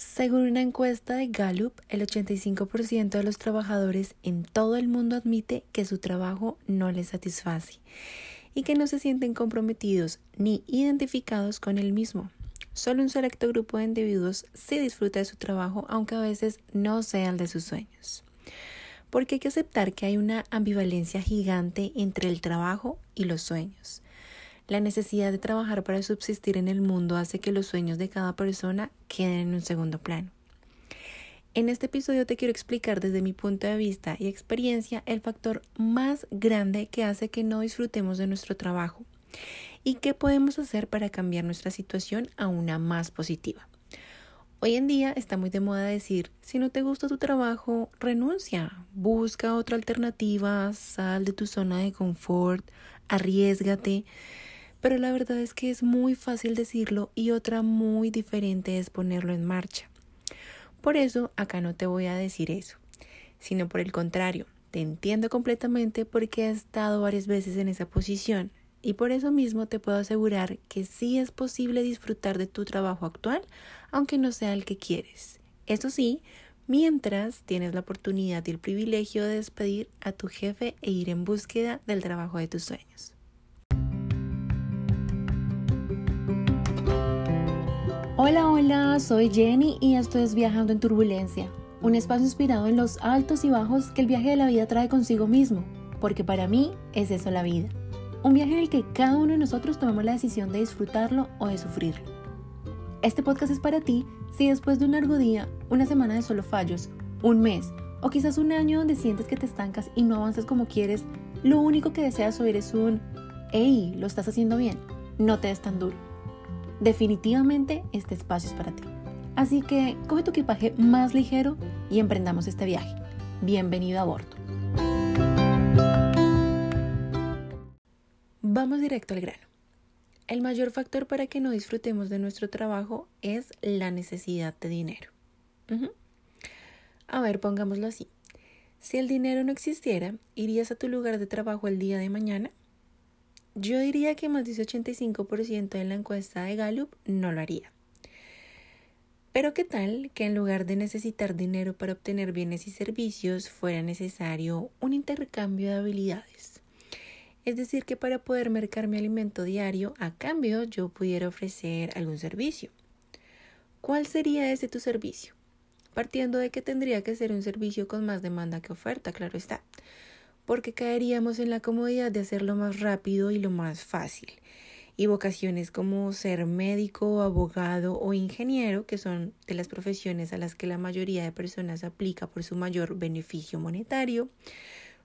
Según una encuesta de Gallup, el 85% de los trabajadores en todo el mundo admite que su trabajo no les satisface y que no se sienten comprometidos ni identificados con el mismo. Solo un selecto grupo de individuos sí disfruta de su trabajo, aunque a veces no sea el de sus sueños. Porque hay que aceptar que hay una ambivalencia gigante entre el trabajo y los sueños. La necesidad de trabajar para subsistir en el mundo hace que los sueños de cada persona queden en un segundo plano. En este episodio te quiero explicar desde mi punto de vista y experiencia el factor más grande que hace que no disfrutemos de nuestro trabajo y qué podemos hacer para cambiar nuestra situación a una más positiva. Hoy en día está muy de moda decir, si no te gusta tu trabajo, renuncia, busca otra alternativa, sal de tu zona de confort, arriesgate pero la verdad es que es muy fácil decirlo y otra muy diferente es ponerlo en marcha. Por eso acá no te voy a decir eso, sino por el contrario, te entiendo completamente porque he estado varias veces en esa posición y por eso mismo te puedo asegurar que sí es posible disfrutar de tu trabajo actual, aunque no sea el que quieres. Eso sí, mientras tienes la oportunidad y el privilegio de despedir a tu jefe e ir en búsqueda del trabajo de tus sueños. Hola, hola, soy Jenny y esto es Viajando en Turbulencia, un espacio inspirado en los altos y bajos que el viaje de la vida trae consigo mismo, porque para mí es eso la vida. Un viaje en el que cada uno de nosotros tomamos la decisión de disfrutarlo o de sufrirlo. Este podcast es para ti si después de un largo día, una semana de solo fallos, un mes o quizás un año donde sientes que te estancas y no avanzas como quieres, lo único que deseas oír es un, hey, lo estás haciendo bien, no te des tan duro definitivamente este espacio es para ti. Así que coge tu equipaje más ligero y emprendamos este viaje. Bienvenido a bordo. Vamos directo al grano. El mayor factor para que no disfrutemos de nuestro trabajo es la necesidad de dinero. A ver, pongámoslo así. Si el dinero no existiera, ¿irías a tu lugar de trabajo el día de mañana? Yo diría que más de 85% de la encuesta de Gallup no lo haría. Pero qué tal que en lugar de necesitar dinero para obtener bienes y servicios fuera necesario un intercambio de habilidades. Es decir, que para poder mercar mi alimento diario, a cambio yo pudiera ofrecer algún servicio. ¿Cuál sería ese tu servicio? Partiendo de que tendría que ser un servicio con más demanda que oferta, claro está porque caeríamos en la comodidad de hacerlo más rápido y lo más fácil. Y vocaciones como ser médico, abogado o ingeniero, que son de las profesiones a las que la mayoría de personas aplica por su mayor beneficio monetario,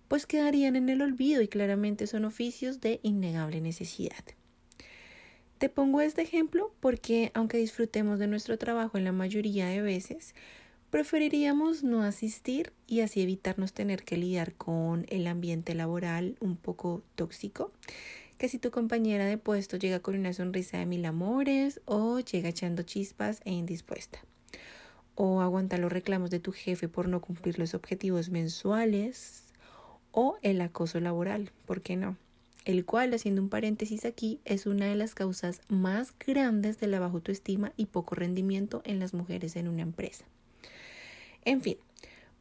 pues quedarían en el olvido y claramente son oficios de innegable necesidad. Te pongo este ejemplo porque aunque disfrutemos de nuestro trabajo en la mayoría de veces, preferiríamos no asistir y así evitarnos tener que lidiar con el ambiente laboral un poco tóxico, que si tu compañera de puesto llega con una sonrisa de mil amores o llega echando chispas e indispuesta, o aguanta los reclamos de tu jefe por no cumplir los objetivos mensuales, o el acoso laboral, ¿por qué no? El cual, haciendo un paréntesis aquí, es una de las causas más grandes de la baja autoestima y poco rendimiento en las mujeres en una empresa. En fin,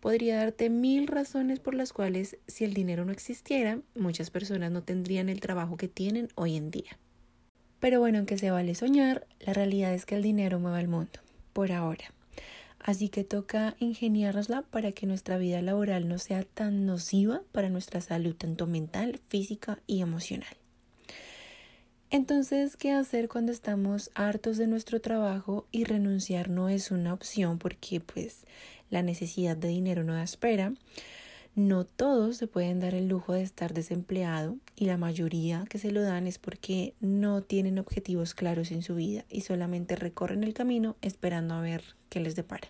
podría darte mil razones por las cuales si el dinero no existiera, muchas personas no tendrían el trabajo que tienen hoy en día. Pero bueno, aunque se vale soñar, la realidad es que el dinero mueve al mundo, por ahora. Así que toca ingeniárnosla para que nuestra vida laboral no sea tan nociva para nuestra salud, tanto mental, física y emocional. Entonces, ¿qué hacer cuando estamos hartos de nuestro trabajo y renunciar no es una opción porque pues la necesidad de dinero no da espera? No todos se pueden dar el lujo de estar desempleado y la mayoría que se lo dan es porque no tienen objetivos claros en su vida y solamente recorren el camino esperando a ver qué les depara.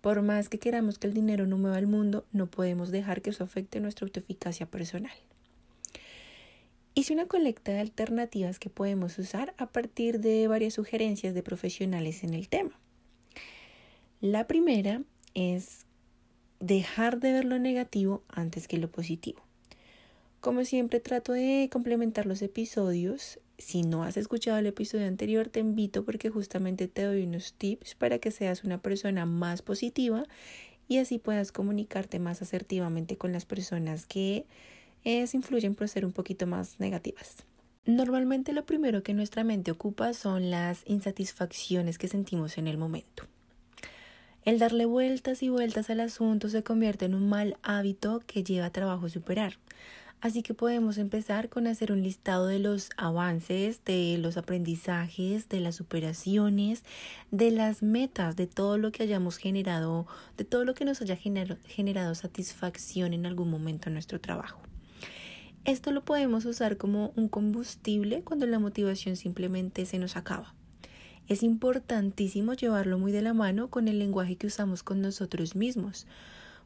Por más que queramos que el dinero no mueva el mundo, no podemos dejar que eso afecte nuestra autoeficacia personal. Hice una colecta de alternativas que podemos usar a partir de varias sugerencias de profesionales en el tema. La primera es dejar de ver lo negativo antes que lo positivo. Como siempre trato de complementar los episodios. Si no has escuchado el episodio anterior, te invito porque justamente te doy unos tips para que seas una persona más positiva y así puedas comunicarte más asertivamente con las personas que se influyen por ser un poquito más negativas. Normalmente lo primero que nuestra mente ocupa son las insatisfacciones que sentimos en el momento. El darle vueltas y vueltas al asunto se convierte en un mal hábito que lleva trabajo superar. Así que podemos empezar con hacer un listado de los avances, de los aprendizajes, de las superaciones, de las metas, de todo lo que hayamos generado, de todo lo que nos haya generado satisfacción en algún momento en nuestro trabajo. Esto lo podemos usar como un combustible cuando la motivación simplemente se nos acaba. Es importantísimo llevarlo muy de la mano con el lenguaje que usamos con nosotros mismos,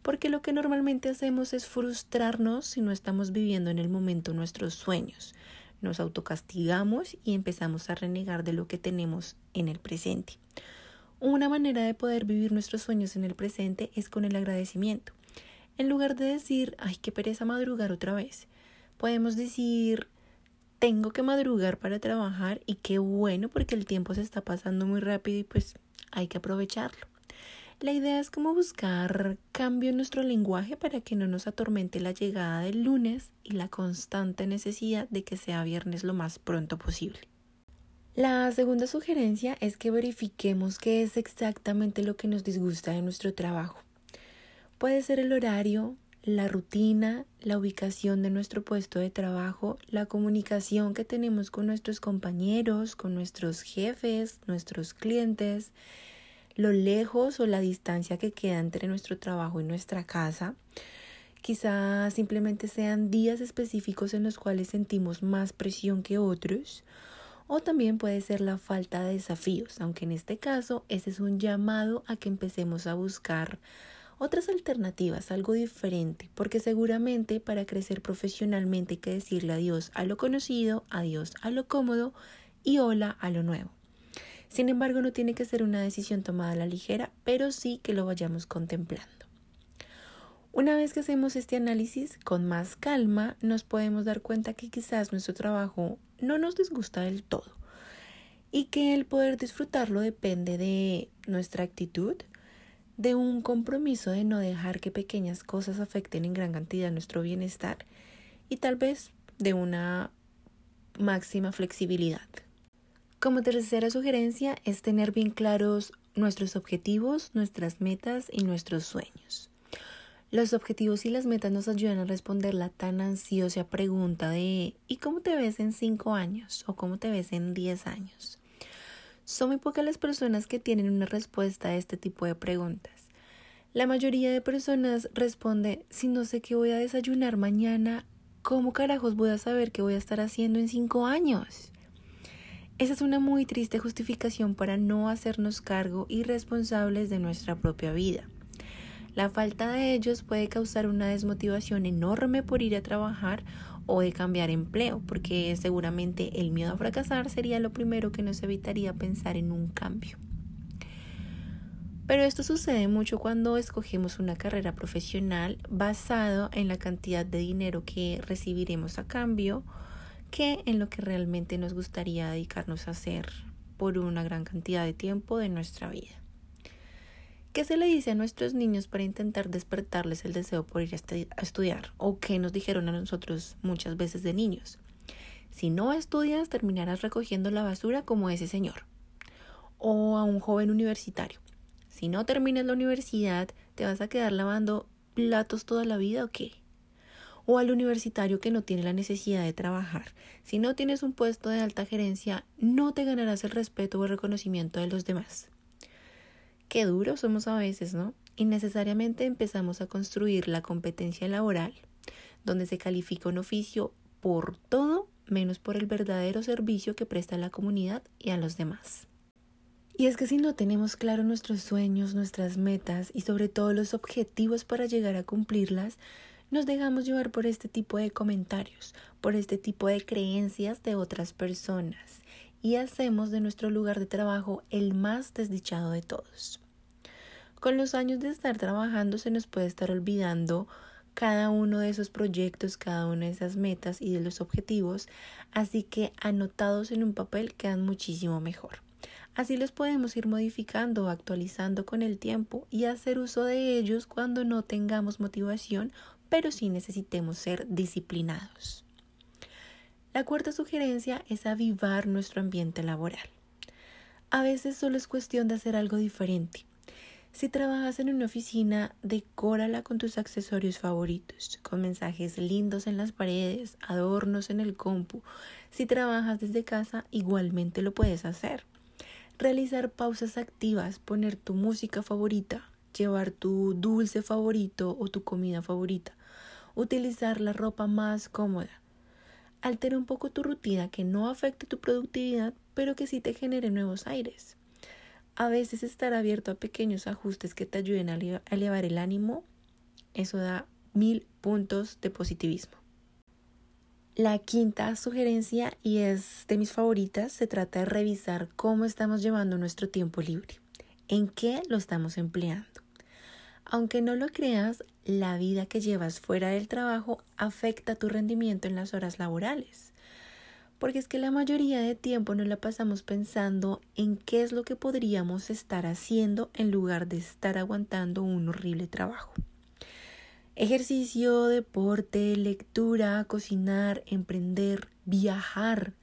porque lo que normalmente hacemos es frustrarnos si no estamos viviendo en el momento nuestros sueños. Nos autocastigamos y empezamos a renegar de lo que tenemos en el presente. Una manera de poder vivir nuestros sueños en el presente es con el agradecimiento. En lugar de decir, ay, qué pereza madrugar otra vez, podemos decir, tengo que madrugar para trabajar y qué bueno porque el tiempo se está pasando muy rápido y pues hay que aprovecharlo. La idea es como buscar cambio en nuestro lenguaje para que no nos atormente la llegada del lunes y la constante necesidad de que sea viernes lo más pronto posible. La segunda sugerencia es que verifiquemos qué es exactamente lo que nos disgusta de nuestro trabajo. Puede ser el horario, la rutina, la ubicación de nuestro puesto de trabajo, la comunicación que tenemos con nuestros compañeros, con nuestros jefes, nuestros clientes, lo lejos o la distancia que queda entre nuestro trabajo y nuestra casa. Quizás simplemente sean días específicos en los cuales sentimos más presión que otros. O también puede ser la falta de desafíos, aunque en este caso ese es un llamado a que empecemos a buscar otras alternativas, algo diferente, porque seguramente para crecer profesionalmente hay que decirle adiós a lo conocido, adiós a lo cómodo y hola a lo nuevo. Sin embargo, no tiene que ser una decisión tomada a la ligera, pero sí que lo vayamos contemplando. Una vez que hacemos este análisis con más calma, nos podemos dar cuenta que quizás nuestro trabajo no nos disgusta del todo y que el poder disfrutarlo depende de nuestra actitud, de un compromiso de no dejar que pequeñas cosas afecten en gran cantidad nuestro bienestar y tal vez de una máxima flexibilidad. Como tercera sugerencia es tener bien claros nuestros objetivos, nuestras metas y nuestros sueños. Los objetivos y las metas nos ayudan a responder la tan ansiosa pregunta de ¿y cómo te ves en 5 años? o ¿cómo te ves en 10 años? Son muy pocas las personas que tienen una respuesta a este tipo de preguntas. La mayoría de personas responde, si no sé qué voy a desayunar mañana, ¿cómo carajos voy a saber qué voy a estar haciendo en cinco años? Esa es una muy triste justificación para no hacernos cargo y responsables de nuestra propia vida. La falta de ellos puede causar una desmotivación enorme por ir a trabajar o de cambiar empleo, porque seguramente el miedo a fracasar sería lo primero que nos evitaría pensar en un cambio. Pero esto sucede mucho cuando escogemos una carrera profesional basado en la cantidad de dinero que recibiremos a cambio que en lo que realmente nos gustaría dedicarnos a hacer por una gran cantidad de tiempo de nuestra vida. ¿Qué se le dice a nuestros niños para intentar despertarles el deseo por ir a estudiar? ¿O qué nos dijeron a nosotros muchas veces de niños? Si no estudias, terminarás recogiendo la basura como ese señor. O a un joven universitario. Si no terminas la universidad, ¿te vas a quedar lavando platos toda la vida o qué? O al universitario que no tiene la necesidad de trabajar. Si no tienes un puesto de alta gerencia, no te ganarás el respeto o el reconocimiento de los demás. Qué duros somos a veces, ¿no? Innecesariamente empezamos a construir la competencia laboral, donde se califica un oficio por todo menos por el verdadero servicio que presta a la comunidad y a los demás. Y es que si no tenemos claro nuestros sueños, nuestras metas y sobre todo los objetivos para llegar a cumplirlas, nos dejamos llevar por este tipo de comentarios, por este tipo de creencias de otras personas y hacemos de nuestro lugar de trabajo el más desdichado de todos. Con los años de estar trabajando se nos puede estar olvidando cada uno de esos proyectos, cada una de esas metas y de los objetivos, así que anotados en un papel quedan muchísimo mejor. Así los podemos ir modificando o actualizando con el tiempo y hacer uso de ellos cuando no tengamos motivación, pero sí necesitemos ser disciplinados. La cuarta sugerencia es avivar nuestro ambiente laboral. A veces solo es cuestión de hacer algo diferente, si trabajas en una oficina, decórala con tus accesorios favoritos, con mensajes lindos en las paredes, adornos en el compu. Si trabajas desde casa, igualmente lo puedes hacer. Realizar pausas activas, poner tu música favorita, llevar tu dulce favorito o tu comida favorita, utilizar la ropa más cómoda. Altera un poco tu rutina que no afecte tu productividad, pero que sí te genere nuevos aires. A veces estar abierto a pequeños ajustes que te ayuden a elevar el ánimo, eso da mil puntos de positivismo. La quinta sugerencia, y es de mis favoritas, se trata de revisar cómo estamos llevando nuestro tiempo libre, en qué lo estamos empleando. Aunque no lo creas, la vida que llevas fuera del trabajo afecta tu rendimiento en las horas laborales porque es que la mayoría de tiempo nos la pasamos pensando en qué es lo que podríamos estar haciendo en lugar de estar aguantando un horrible trabajo. Ejercicio, deporte, lectura, cocinar, emprender, viajar.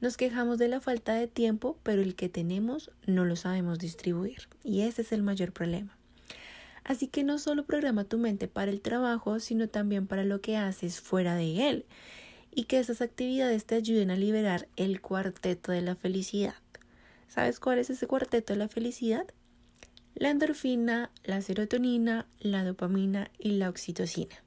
Nos quejamos de la falta de tiempo, pero el que tenemos no lo sabemos distribuir. Y ese es el mayor problema. Así que no solo programa tu mente para el trabajo, sino también para lo que haces fuera de él y que esas actividades te ayuden a liberar el cuarteto de la felicidad. ¿Sabes cuál es ese cuarteto de la felicidad? La endorfina, la serotonina, la dopamina y la oxitocina.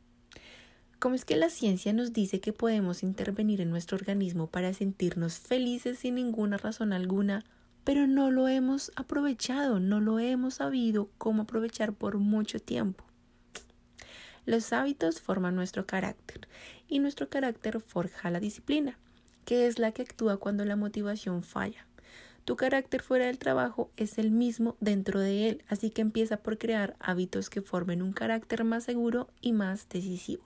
¿Cómo es que la ciencia nos dice que podemos intervenir en nuestro organismo para sentirnos felices sin ninguna razón alguna, pero no lo hemos aprovechado, no lo hemos sabido cómo aprovechar por mucho tiempo? Los hábitos forman nuestro carácter y nuestro carácter forja la disciplina, que es la que actúa cuando la motivación falla. Tu carácter fuera del trabajo es el mismo dentro de él, así que empieza por crear hábitos que formen un carácter más seguro y más decisivo.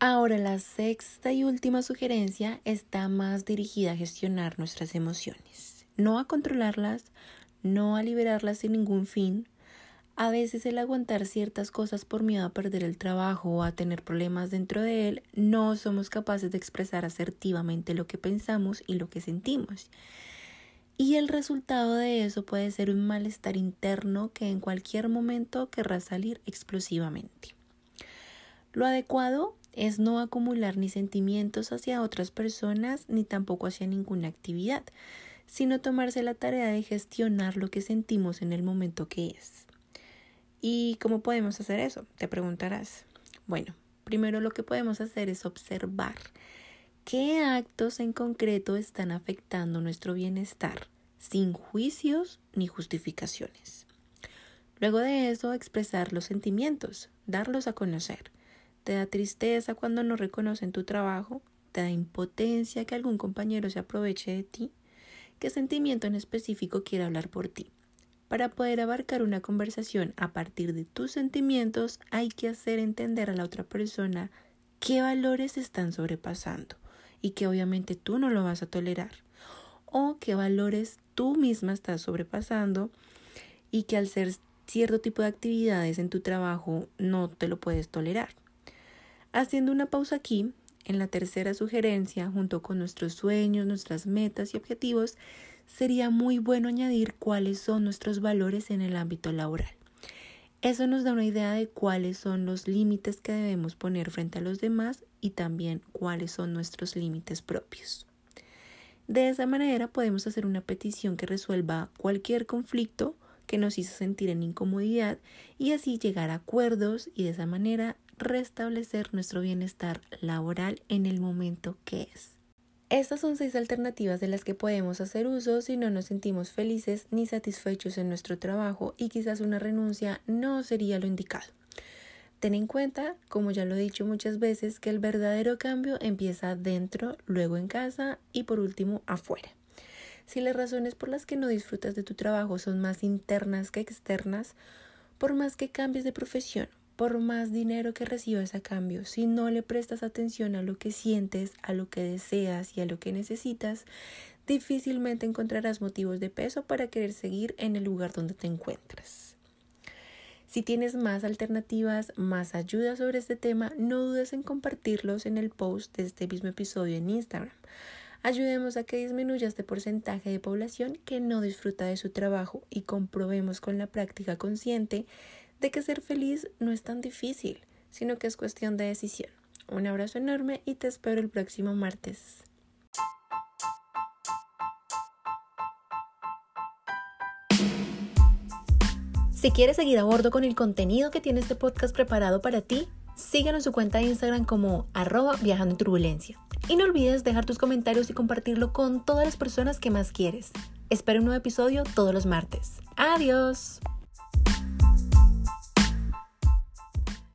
Ahora la sexta y última sugerencia está más dirigida a gestionar nuestras emociones, no a controlarlas, no a liberarlas sin ningún fin, a veces el aguantar ciertas cosas por miedo a perder el trabajo o a tener problemas dentro de él, no somos capaces de expresar asertivamente lo que pensamos y lo que sentimos. Y el resultado de eso puede ser un malestar interno que en cualquier momento querrá salir explosivamente. Lo adecuado es no acumular ni sentimientos hacia otras personas ni tampoco hacia ninguna actividad, sino tomarse la tarea de gestionar lo que sentimos en el momento que es. ¿Y cómo podemos hacer eso? Te preguntarás. Bueno, primero lo que podemos hacer es observar qué actos en concreto están afectando nuestro bienestar sin juicios ni justificaciones. Luego de eso, expresar los sentimientos, darlos a conocer. ¿Te da tristeza cuando no reconocen tu trabajo? ¿Te da impotencia que algún compañero se aproveche de ti? ¿Qué sentimiento en específico quiere hablar por ti? Para poder abarcar una conversación a partir de tus sentimientos hay que hacer entender a la otra persona qué valores están sobrepasando y que obviamente tú no lo vas a tolerar o qué valores tú misma estás sobrepasando y que al ser cierto tipo de actividades en tu trabajo no te lo puedes tolerar. Haciendo una pausa aquí, en la tercera sugerencia, junto con nuestros sueños, nuestras metas y objetivos, sería muy bueno añadir cuáles son nuestros valores en el ámbito laboral. Eso nos da una idea de cuáles son los límites que debemos poner frente a los demás y también cuáles son nuestros límites propios. De esa manera podemos hacer una petición que resuelva cualquier conflicto que nos hizo sentir en incomodidad y así llegar a acuerdos y de esa manera restablecer nuestro bienestar laboral en el momento que es. Estas son seis alternativas de las que podemos hacer uso si no nos sentimos felices ni satisfechos en nuestro trabajo y quizás una renuncia no sería lo indicado. Ten en cuenta, como ya lo he dicho muchas veces, que el verdadero cambio empieza dentro, luego en casa y por último afuera. Si las razones por las que no disfrutas de tu trabajo son más internas que externas, por más que cambies de profesión, por más dinero que recibas a cambio, si no le prestas atención a lo que sientes, a lo que deseas y a lo que necesitas, difícilmente encontrarás motivos de peso para querer seguir en el lugar donde te encuentras. Si tienes más alternativas, más ayuda sobre este tema, no dudes en compartirlos en el post de este mismo episodio en Instagram. Ayudemos a que disminuya este porcentaje de población que no disfruta de su trabajo y comprobemos con la práctica consciente de que ser feliz no es tan difícil, sino que es cuestión de decisión. Un abrazo enorme y te espero el próximo martes. Si quieres seguir a bordo con el contenido que tiene este podcast preparado para ti, síguenos en su cuenta de Instagram como arroba viajando en turbulencia. Y no olvides dejar tus comentarios y compartirlo con todas las personas que más quieres. Espero un nuevo episodio todos los martes. Adiós.